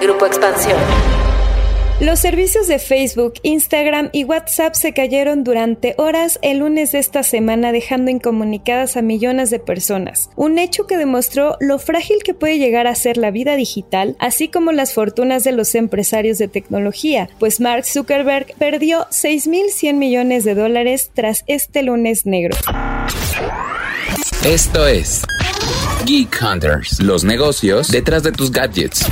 Grupo Expansión. Los servicios de Facebook, Instagram y WhatsApp se cayeron durante horas el lunes de esta semana dejando incomunicadas a millones de personas, un hecho que demostró lo frágil que puede llegar a ser la vida digital, así como las fortunas de los empresarios de tecnología, pues Mark Zuckerberg perdió 6.100 millones de dólares tras este lunes negro. Esto es Geek Hunters, los negocios detrás de tus gadgets.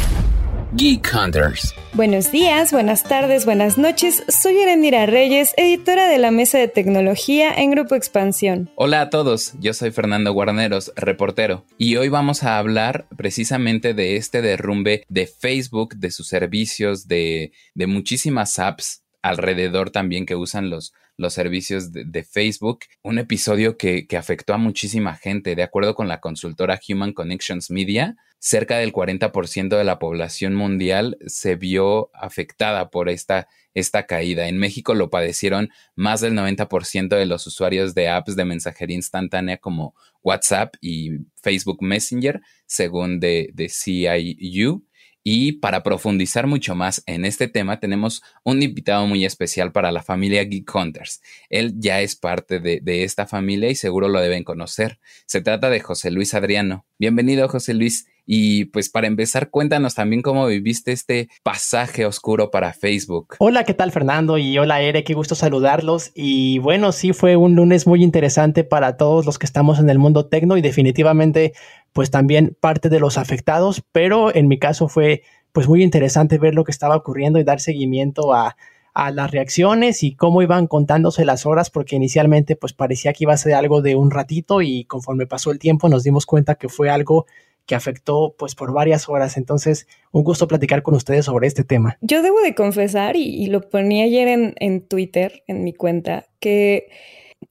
Geek Hunters. Buenos días, buenas tardes, buenas noches. Soy Erendira Reyes, editora de la Mesa de Tecnología en Grupo Expansión. Hola a todos, yo soy Fernando Guarneros, reportero, y hoy vamos a hablar precisamente de este derrumbe de Facebook, de sus servicios, de, de muchísimas apps alrededor también que usan los, los servicios de, Facebook, un episodio que, que, afectó a muchísima gente. De acuerdo con la consultora Human Connections Media, cerca del 40% de la población mundial se vio afectada por esta, esta caída. En México lo padecieron más del 90% de los usuarios de apps de mensajería instantánea como WhatsApp y Facebook Messenger, según de, de CIU. Y para profundizar mucho más en este tema, tenemos un invitado muy especial para la familia Geek Hunters. Él ya es parte de, de, esta familia y seguro lo deben conocer. Se trata de José Luis Adriano. Bienvenido, José Luis. Y pues para empezar, cuéntanos también cómo viviste este pasaje oscuro para Facebook. Hola, ¿qué tal Fernando? Y hola Ere, qué gusto saludarlos. Y bueno, sí fue un lunes muy interesante para todos los que estamos en el mundo tecno y definitivamente pues también parte de los afectados, pero en mi caso fue pues muy interesante ver lo que estaba ocurriendo y dar seguimiento a, a las reacciones y cómo iban contándose las horas, porque inicialmente pues parecía que iba a ser algo de un ratito y conforme pasó el tiempo nos dimos cuenta que fue algo que afectó pues por varias horas. Entonces, un gusto platicar con ustedes sobre este tema. Yo debo de confesar, y, lo ponía ayer en, en, Twitter, en mi cuenta, que,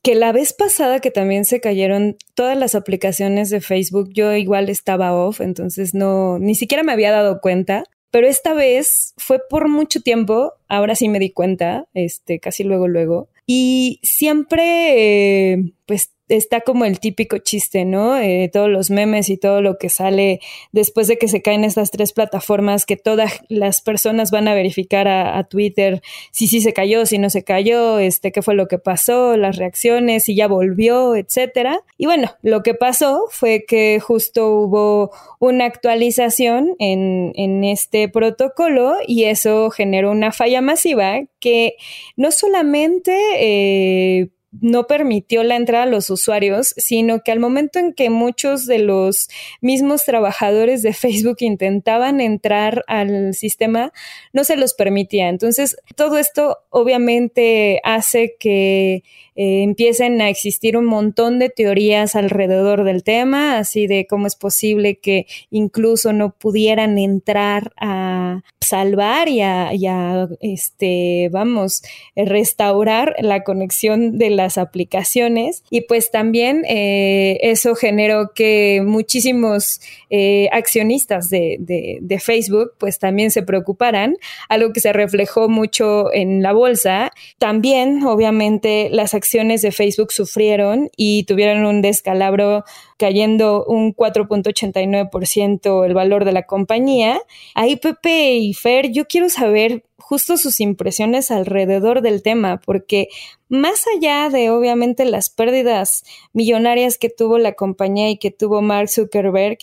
que la vez pasada que también se cayeron todas las aplicaciones de Facebook, yo igual estaba off, entonces no, ni siquiera me había dado cuenta. Pero esta vez fue por mucho tiempo, ahora sí me di cuenta, este, casi luego, luego. Y siempre, eh, pues está como el típico chiste, ¿no? Eh, todos los memes y todo lo que sale después de que se caen estas tres plataformas, que todas las personas van a verificar a, Twitter si sí se cayó, si no se cayó, este, qué fue lo que pasó, las reacciones, si ya volvió, etcétera. Y bueno, lo que pasó fue que justo hubo una actualización en, en este protocolo y eso generó una falla masiva que no solamente eh, no permitió la entrada a los usuarios, sino que al momento en que muchos de los mismos trabajadores de Facebook intentaban entrar al sistema, no se los permitía. Entonces, todo esto obviamente hace que eh, empiecen a existir un montón de teorías alrededor del tema, así de cómo es posible que incluso no pudieran entrar a salvar y a, y a este, vamos, restaurar la conexión de las aplicaciones. Y pues también eh, eso generó que muchísimos eh, accionistas de, de, Facebook pues también se preocuparan, algo que se reflejó mucho en la bolsa. También, obviamente, las acciones de Facebook sufrieron y tuvieron un descalabro cayendo un 4.89% el valor de la compañía. Ahí Pepe y Fer, yo quiero saber justo sus impresiones alrededor del tema, porque más allá de obviamente las pérdidas millonarias que tuvo la compañía y que tuvo Mark Zuckerberg,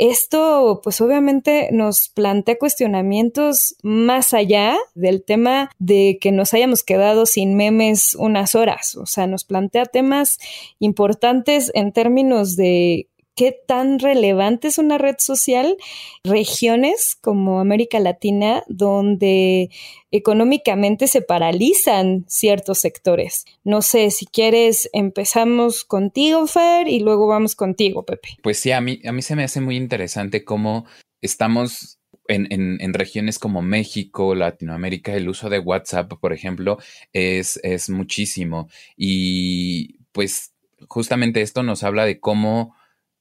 esto pues obviamente nos plantea cuestionamientos más allá del tema de que nos hayamos quedado sin memes unas horas, o sea, nos plantea temas importantes en términos de qué tan relevante es una red social, regiones como América Latina, donde económicamente se paralizan ciertos sectores. No sé, si quieres, empezamos contigo, Fer, y luego vamos contigo, Pepe. Pues sí, a mí, a mí se me hace muy interesante cómo estamos en, en, regiones como México, Latinoamérica, el uso de WhatsApp, por ejemplo, es, es muchísimo. Y pues justamente esto nos habla de cómo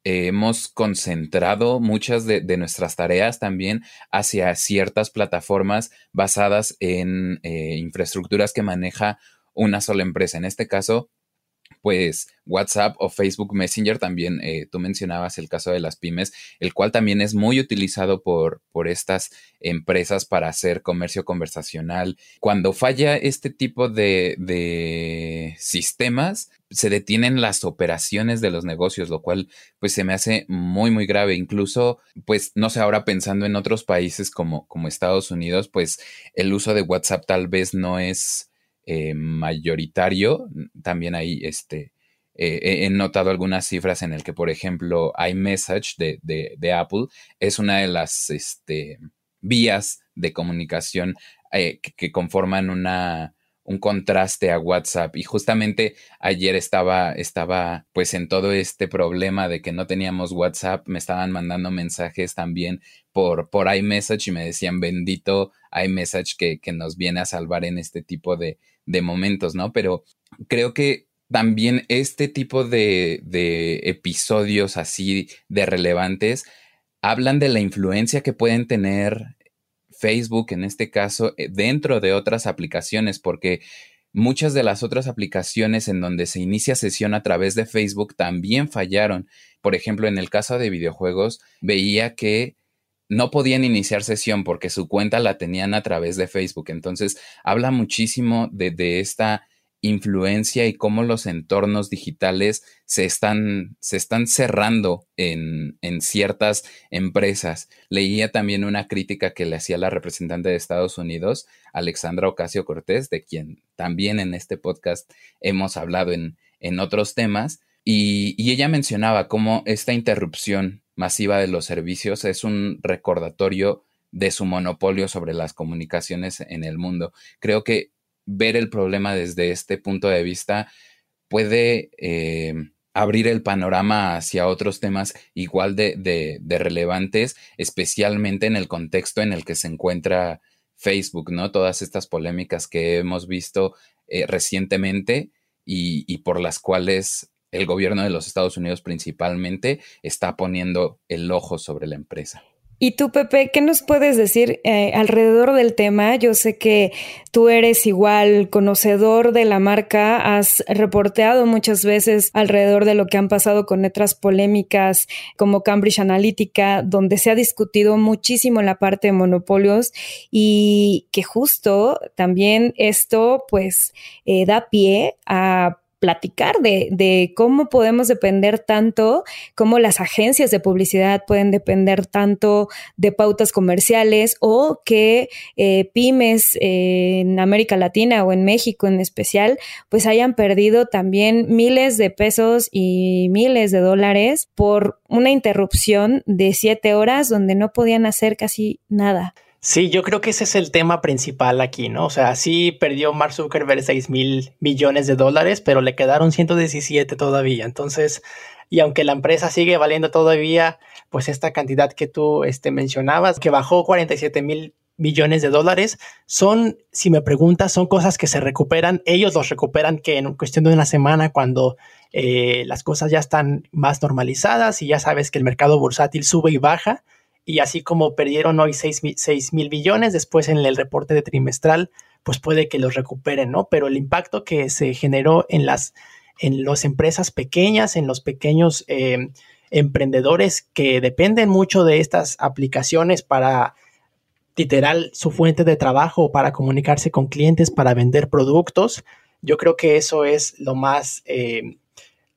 hemos concentrado muchas de, de, nuestras tareas también hacia ciertas plataformas basadas en eh, infraestructuras que maneja una sola empresa. En este caso, pues WhatsApp o Facebook Messenger también, eh, tú mencionabas el caso de las pymes, el cual también es muy utilizado por, por estas empresas para hacer comercio conversacional. Cuando falla este tipo de, de sistemas, se detienen las operaciones de los negocios, lo cual pues se me hace muy muy grave. Incluso pues no sé, ahora pensando en otros países como, como Estados Unidos, pues el uso de WhatsApp tal vez no es eh, mayoritario. También ahí este, eh, he notado algunas cifras en el que, por ejemplo, iMessage de, de, Apple es una de las este, vías de comunicación eh, que conforman una un contraste a WhatsApp. Y justamente ayer estaba, estaba pues en todo este problema de que no teníamos WhatsApp, me estaban mandando mensajes también por, por iMessage y me decían bendito iMessage que, que nos viene a salvar en este tipo de, de momentos, ¿no? Pero creo que también este tipo de, de episodios así de relevantes hablan de la influencia que pueden tener Facebook en este caso eh, dentro de otras aplicaciones, porque muchas de las otras aplicaciones en donde se inicia sesión a través de Facebook también fallaron. Por ejemplo, en el caso de videojuegos, veía que no podían iniciar sesión porque su cuenta la tenían a través de Facebook. Entonces, habla muchísimo de, esta influencia y cómo los entornos digitales se están, se están cerrando en, en, ciertas empresas. Leía también una crítica que le hacía la representante de Estados Unidos, Alexandra Ocasio Cortés, de quien también en este podcast hemos hablado en, en otros temas, y, y ella mencionaba cómo esta interrupción masiva de los servicios es un recordatorio de su monopolio sobre las comunicaciones en el mundo. Creo que ver el problema desde este punto de vista puede eh, abrir el panorama hacia otros temas igual de, relevantes, especialmente en el contexto en el que se encuentra Facebook, ¿no? Todas estas polémicas que hemos visto eh, recientemente y, y por las cuales el gobierno de los Estados Unidos principalmente está poniendo el ojo sobre la empresa. Y tú, Pepe, ¿qué nos puedes decir eh, alrededor del tema? Yo sé que tú eres igual conocedor de la marca, has reporteado muchas veces alrededor de lo que han pasado con otras polémicas como Cambridge Analytica, donde se ha discutido muchísimo la parte de monopolios y que justo también esto pues eh, da pie a platicar de, de, cómo podemos depender tanto, cómo las agencias de publicidad pueden depender tanto de pautas comerciales o que eh, pymes eh, en América Latina o en México en especial, pues hayan perdido también miles de pesos y miles de dólares por una interrupción de siete horas donde no podían hacer casi nada. Sí, yo creo que ese es el tema principal aquí, ¿no? O sea, sí perdió Mark Zuckerberg 6 mil millones de dólares, pero le quedaron 117 todavía. Entonces, y aunque la empresa sigue valiendo todavía, pues esta cantidad que tú este, mencionabas, que bajó 47 mil millones de dólares, son, si me preguntas, son cosas que se recuperan. Ellos los recuperan que en cuestión de una semana, cuando eh, las cosas ya están más normalizadas y ya sabes que el mercado bursátil sube y baja y así como perdieron hoy 6, mil billones, después en el reporte de trimestral, pues puede que los recuperen, ¿no? Pero el impacto que se generó en las, en las empresas pequeñas, en los pequeños eh, emprendedores que dependen mucho de estas aplicaciones para literal su fuente de trabajo, para comunicarse con clientes, para vender productos, yo creo que eso es lo más eh,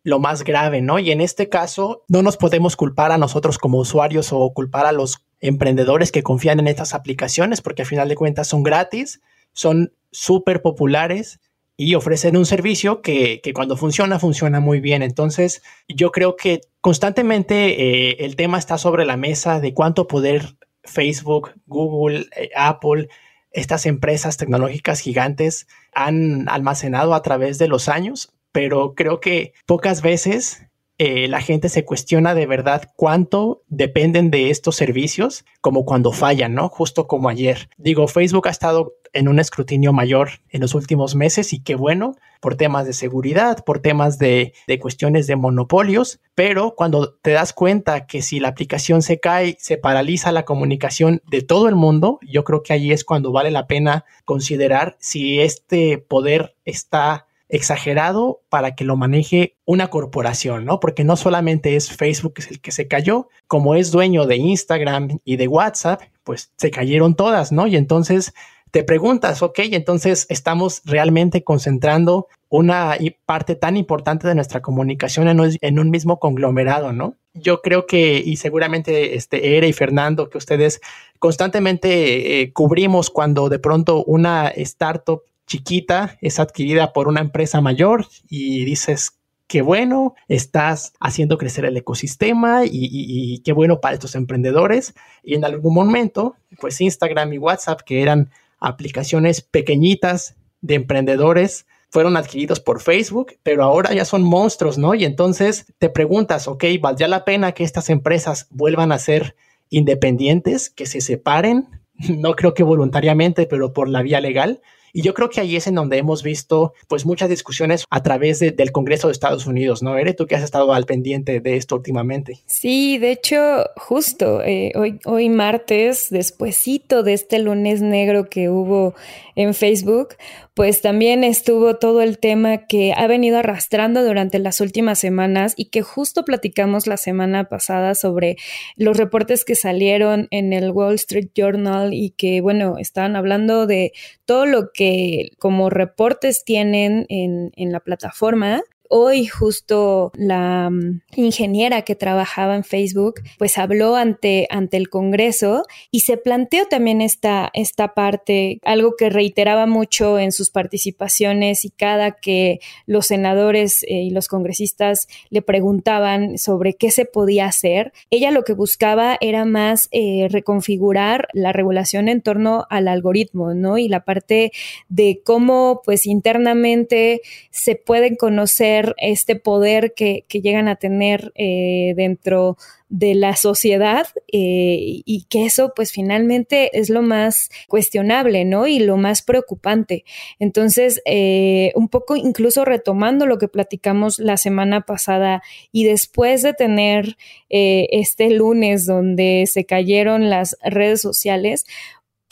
lo más grave, ¿no? Y en este caso, no nos podemos culpar a nosotros como usuarios o culpar a los emprendedores que confían en estas aplicaciones, porque al final de cuentas son gratis, son súper populares y ofrecen un servicio que, cuando funciona, funciona muy bien. Entonces, yo creo que constantemente eh, el tema está sobre la mesa de cuánto poder Facebook, Google, eh, Apple, estas empresas tecnológicas gigantes han almacenado a través de los años pero creo que pocas veces eh, la gente se cuestiona de verdad cuánto dependen de estos servicios, como cuando fallan, ¿no? Justo como ayer. Digo, Facebook ha estado en un escrutinio mayor en los últimos meses y qué bueno, por temas de seguridad, por temas de, de cuestiones de monopolios, pero cuando te das cuenta que si la aplicación se cae, se paraliza la comunicación de todo el mundo, yo creo que ahí es cuando vale la pena considerar si este poder está exagerado para que lo maneje una corporación, ¿no? Porque no solamente es Facebook el que se cayó, como es dueño de Instagram y de WhatsApp, pues se cayeron todas, ¿no? Y entonces te preguntas, ok, entonces estamos realmente concentrando una parte tan importante de nuestra comunicación en un, mismo conglomerado, ¿no? Yo creo que, y seguramente este, Ere y Fernando, que ustedes constantemente eh, cubrimos cuando de pronto una startup chiquita es adquirida por una empresa mayor y dices, qué bueno, estás haciendo crecer el ecosistema y, y, qué bueno para estos emprendedores. Y en algún momento, pues Instagram y WhatsApp, que eran aplicaciones pequeñitas de emprendedores fueron adquiridos por Facebook, pero ahora ya son monstruos, ¿no? Y entonces te preguntas, ok, ¿valdría la pena que estas empresas vuelvan a ser independientes, que se separen? No creo que voluntariamente, pero por la vía legal. Y yo creo que ahí es en donde hemos visto pues muchas discusiones a través del Congreso de Estados Unidos, ¿no? Ere, tú que has estado al pendiente de esto últimamente. Sí, de hecho, justo eh, hoy, hoy martes, despuesito de este lunes negro que hubo en Facebook, pues también estuvo todo el tema que ha venido arrastrando durante las últimas semanas y que justo platicamos la semana pasada sobre los reportes que salieron en el Wall Street Journal y que, bueno, estaban hablando de todo lo que como reportes tienen en, en la plataforma hoy justo la mm, ingeniera que trabajaba en Facebook, pues habló ante, ante el Congreso y se planteó también esta, esta parte, algo que reiteraba mucho en sus participaciones y cada que los senadores eh, y los congresistas le preguntaban sobre qué se podía hacer, ella lo que buscaba era más eh, reconfigurar la regulación en torno al algoritmo, ¿no? Y la parte de cómo pues internamente se pueden conocer este poder que, llegan a tener eh, dentro de la sociedad eh, y que eso pues finalmente es lo más cuestionable, ¿no? Y lo más preocupante. Entonces, eh, un poco incluso retomando lo que platicamos la semana pasada y después de tener este lunes donde se cayeron las redes sociales,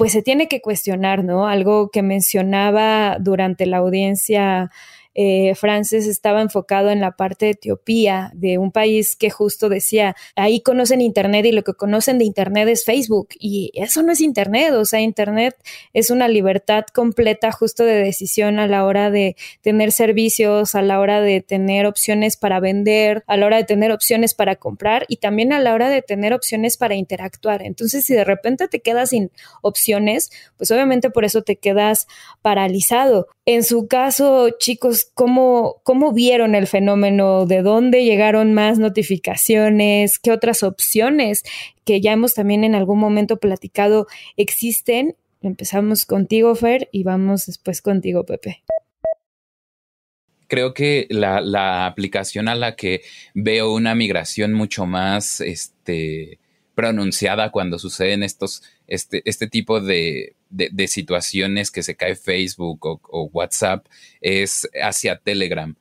pues se tiene que cuestionar, ¿no? Algo que mencionaba durante la audiencia eh, Frances estaba enfocado en la parte de Etiopía, de un país que justo decía, ahí conocen Internet y lo que conocen de Internet es Facebook. Y eso no es Internet, o sea, Internet es una libertad completa justo de decisión a la hora de tener servicios, a la hora de tener opciones para vender, a la hora de tener opciones para comprar y también a la hora de tener opciones para interactuar. Entonces, si de repente te quedas sin opciones, pues obviamente por eso te quedas paralizado. En su caso, chicos, ¿cómo, ¿cómo vieron el fenómeno? ¿De dónde llegaron más notificaciones? ¿Qué otras opciones que ya hemos también en algún momento platicado existen? Empezamos contigo, Fer, y vamos después contigo, Pepe creo que la, la, aplicación a la que veo una migración mucho más este, pronunciada cuando suceden estos, este, este tipo de, de, situaciones que se cae Facebook o, WhatsApp es hacia Telegram.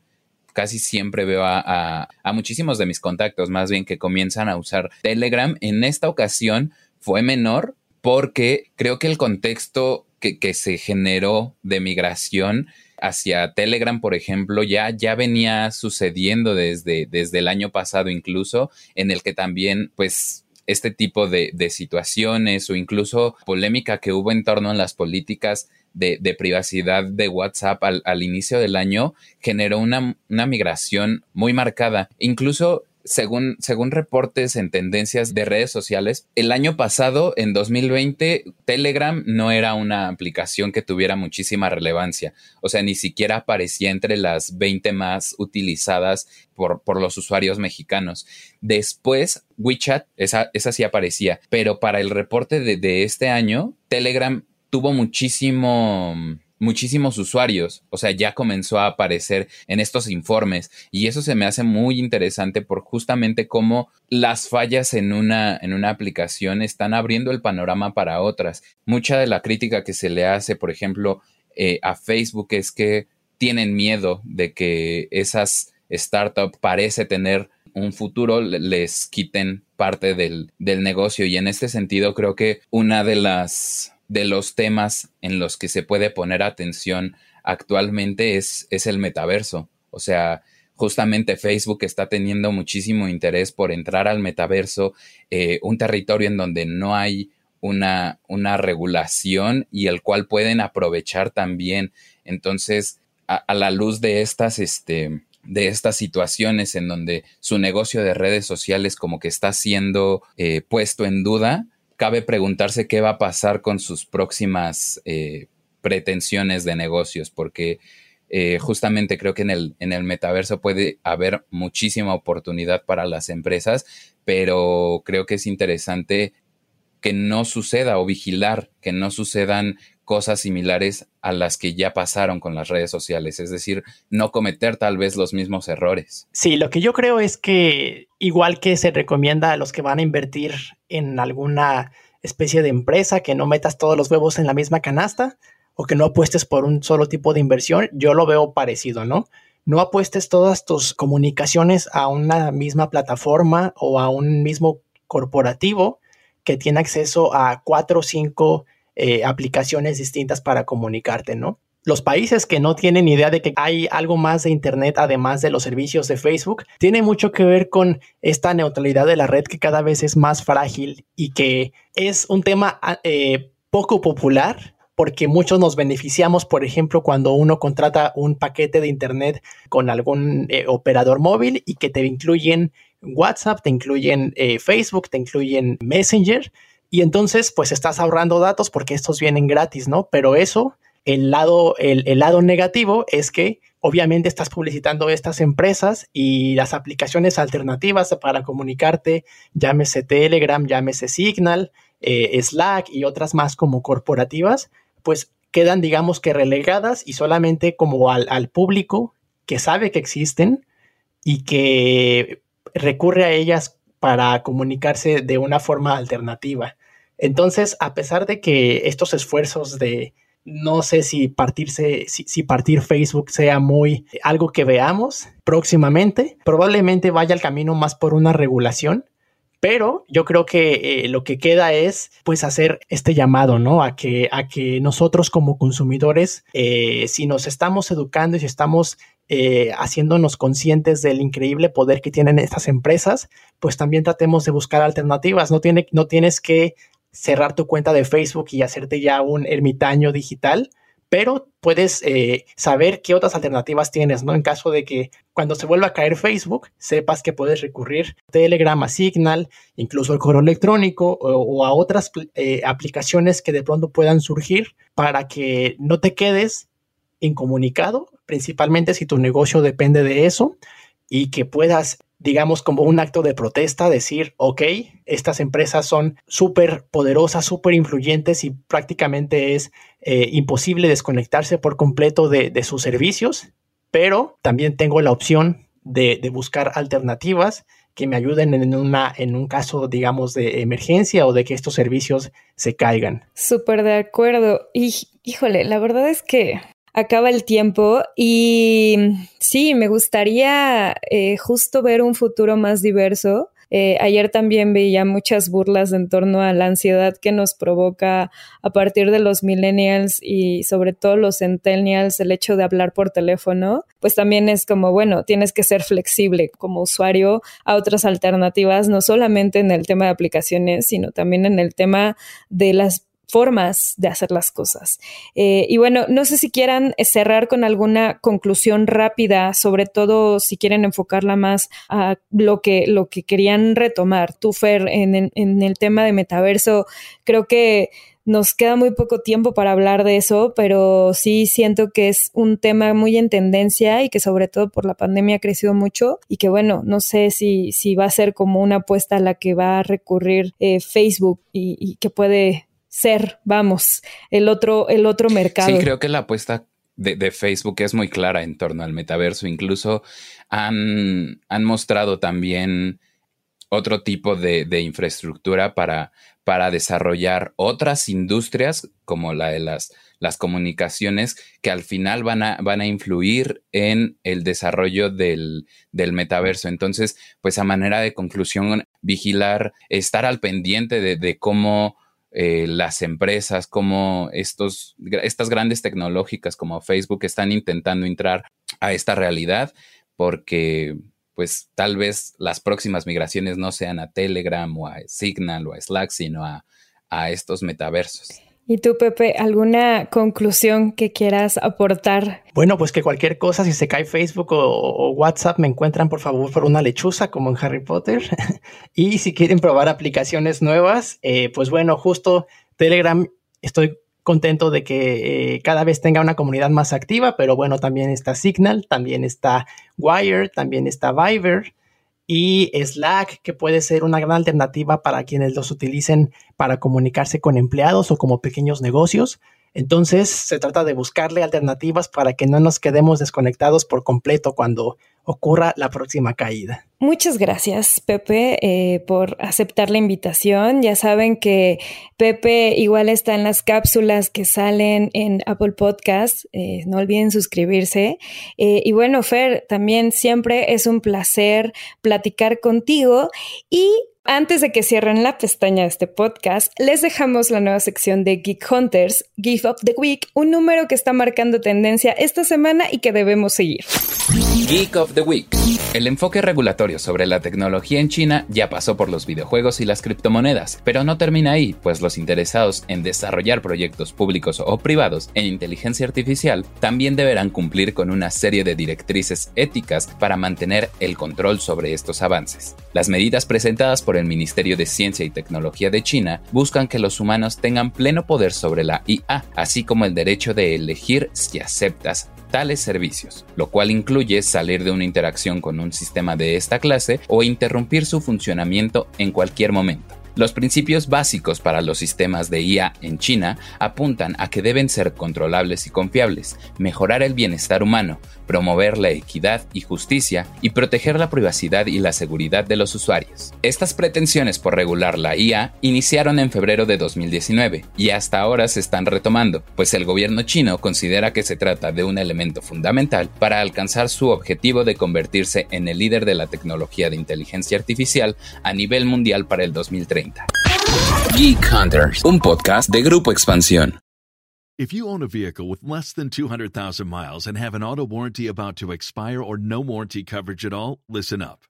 Casi siempre veo a, muchísimos de mis contactos, más bien que comienzan a usar Telegram. En esta ocasión fue menor porque creo que el contexto que, que se generó de migración hacia Telegram, por ejemplo, ya, ya venía sucediendo desde, desde el año pasado incluso, en el que también, pues, este tipo de, situaciones o incluso polémica que hubo en torno a las políticas de, privacidad de WhatsApp al, inicio del año generó una, una migración muy marcada. Incluso según, según reportes en tendencias de redes sociales, el año pasado, en 2020, Telegram no era una aplicación que tuviera muchísima relevancia. O sea, ni siquiera aparecía entre las 20 más utilizadas por, por los usuarios mexicanos. Después, WeChat, esa, esa sí aparecía. Pero para el reporte de, de este año, Telegram tuvo muchísimo muchísimos usuarios, o sea, ya comenzó a aparecer en estos informes y eso se me hace muy interesante por justamente cómo las fallas en una, en una aplicación están abriendo el panorama para otras. Mucha de la crítica que se le hace, por ejemplo, eh, a Facebook es que tienen miedo de que esas startups parece tener un futuro les quiten parte del, del negocio y en este sentido creo que una de las de los temas en los que se puede poner atención actualmente es, es el metaverso. O sea, justamente Facebook está teniendo muchísimo interés por entrar al metaverso, eh, un territorio en donde no hay una, una, regulación y el cual pueden aprovechar también. Entonces, a, la luz de estas, este, de estas situaciones en donde su negocio de redes sociales como que está siendo eh, puesto en duda, cabe preguntarse qué va a pasar con sus próximas eh, pretensiones de negocios, porque eh, justamente creo que en el, en el metaverso puede haber muchísima oportunidad para las empresas, pero creo que es interesante que no suceda o vigilar que no sucedan cosas similares a las que ya pasaron con las redes sociales, es decir, no cometer tal vez los mismos errores. Sí, lo que yo creo es que igual que se recomienda a los que van a invertir en alguna especie de empresa que no metas todos los huevos en la misma canasta o que no apuestes por un solo tipo de inversión, yo lo veo parecido, ¿no? No apuestes todas tus comunicaciones a una misma plataforma o a un mismo corporativo que tiene acceso a cuatro o cinco eh, aplicaciones distintas para comunicarte, ¿no? Los países que no tienen idea de que hay algo más de Internet además de los servicios de Facebook, tiene mucho que ver con esta neutralidad de la red que cada vez es más frágil y que es un tema ah, eh, poco popular porque muchos nos beneficiamos, por ejemplo, cuando uno contrata un paquete de Internet con algún eh, operador móvil y que te incluyen WhatsApp, te incluyen Facebook, te incluyen Messenger y entonces, pues estás ahorrando datos porque estos vienen gratis, ¿no? Pero eso, el lado, el, lado negativo es que obviamente estás publicitando estas empresas y las aplicaciones alternativas para comunicarte, llámese Telegram, llámese Signal, eh, Slack y otras más como corporativas, pues quedan, digamos que relegadas y solamente como al, al público que sabe que existen y que recurre a ellas para comunicarse de una forma alternativa. Entonces, a pesar de que estos esfuerzos de no sé si partirse, si, partir Facebook sea muy algo que veamos próximamente, probablemente vaya el camino más por una regulación. Pero yo creo que eh, lo que queda es pues hacer este llamado, ¿no? A que, a que nosotros como consumidores, eh, si nos estamos educando y si estamos eh, haciéndonos conscientes del increíble poder que tienen estas empresas, pues también tratemos de buscar alternativas. No, tiene, no tienes que cerrar tu cuenta de Facebook y hacerte ya un ermitaño digital, pero puedes eh, saber qué otras alternativas tienes, ¿no? En caso de que cuando se vuelva a caer Facebook, sepas que puedes recurrir a Telegram, a Signal, incluso al correo electrónico o, a otras eh, aplicaciones que de pronto puedan surgir para que no te quedes incomunicado, principalmente si tu negocio depende de eso, y que puedas, digamos, como un acto de protesta, decir, ok, estas empresas son súper poderosas, súper influyentes y prácticamente es eh, imposible desconectarse por completo de, sus servicios, pero también tengo la opción de, de, buscar alternativas que me ayuden en, una, en un caso, digamos, de emergencia o de que estos servicios se caigan. Súper de acuerdo. Y híjole, la verdad es que acaba el tiempo y sí, me gustaría eh, justo ver un futuro más diverso. Eh, ayer también veía muchas burlas en torno a la ansiedad que nos provoca a partir de los millennials y sobre todo los centennials el hecho de hablar por teléfono, pues también es como, bueno, tienes que ser flexible como usuario a otras alternativas, no solamente en el tema de aplicaciones, sino también en el tema de las formas de hacer las cosas. Eh, y bueno, no sé si quieran cerrar con alguna conclusión rápida, sobre todo si quieren enfocarla más a lo que, lo que querían retomar. Tú, Fer, en, en el tema de metaverso, creo que nos queda muy poco tiempo para hablar de eso, pero sí siento que es un tema muy en tendencia y que sobre todo por la pandemia ha crecido mucho y que bueno, no sé si, si va a ser como una apuesta a la que va a recurrir eh, Facebook y, y que puede ser, vamos, el otro, el otro mercado. Sí, creo que la apuesta de, Facebook es muy clara en torno al metaverso. Incluso han, han mostrado también otro tipo de, infraestructura para, para, desarrollar otras industrias como la de las, las comunicaciones que al final van a, van a influir en el desarrollo del, del, metaverso. Entonces, pues a manera de conclusión, vigilar, estar al pendiente de, de cómo eh, las empresas, como estos, estas grandes tecnológicas como Facebook están intentando entrar a esta realidad porque pues tal vez las próximas migraciones no sean a Telegram o a Signal o a Slack, sino a, a estos metaversos. ¿Y tú, Pepe, alguna conclusión que quieras aportar? Bueno, pues que cualquier cosa, si se cae Facebook o, WhatsApp, me encuentran por favor por una lechuza como en Harry Potter. y si quieren probar aplicaciones nuevas, eh, pues bueno, justo Telegram, estoy contento de que eh, cada vez tenga una comunidad más activa, pero bueno, también está Signal, también está Wire, también está Viber y Slack, que puede ser una gran alternativa para quienes los utilicen para comunicarse con empleados o como pequeños negocios. Entonces, se trata de buscarle alternativas para que no nos quedemos desconectados por completo cuando ocurra la próxima caída. Muchas gracias, Pepe, eh, por aceptar la invitación. Ya saben que Pepe igual está en las cápsulas que salen en Apple Podcast. Eh, no olviden suscribirse. Eh, y bueno, Fer, también siempre es un placer platicar contigo y antes de que cierren la pestaña de este podcast, les dejamos la nueva sección de Geek Hunters, Gift of the Week, un número que está marcando tendencia esta semana y que debemos seguir. Geek of the Week. El enfoque regulatorio sobre la tecnología en China ya pasó por los videojuegos y las criptomonedas, pero no termina ahí, pues los interesados en desarrollar proyectos públicos o privados en inteligencia artificial también deberán cumplir con una serie de directrices éticas para mantener el control sobre estos avances. Las medidas presentadas por el Ministerio de Ciencia y Tecnología de China buscan que los humanos tengan pleno poder sobre la IA, así como el derecho de elegir si aceptas tales servicios, lo cual incluye salir de una interacción con un sistema de esta clase o interrumpir su funcionamiento en cualquier momento. Los principios básicos para los sistemas de IA en China apuntan a que deben ser controlables y confiables, mejorar el bienestar humano, promover la equidad y justicia y proteger la privacidad y la seguridad de los usuarios. Estas pretensiones por regular la IA iniciaron en febrero de 2019 y hasta ahora se están retomando, pues el gobierno chino considera que se trata de un elemento fundamental para alcanzar su objetivo de convertirse en el líder de la tecnología de inteligencia artificial a nivel mundial para el 2030. Geek Hunters, un podcast de Grupo Expansión. If you own a vehicle with less than 200,000 miles and have an auto warranty about to expire or no warranty coverage at all, listen up.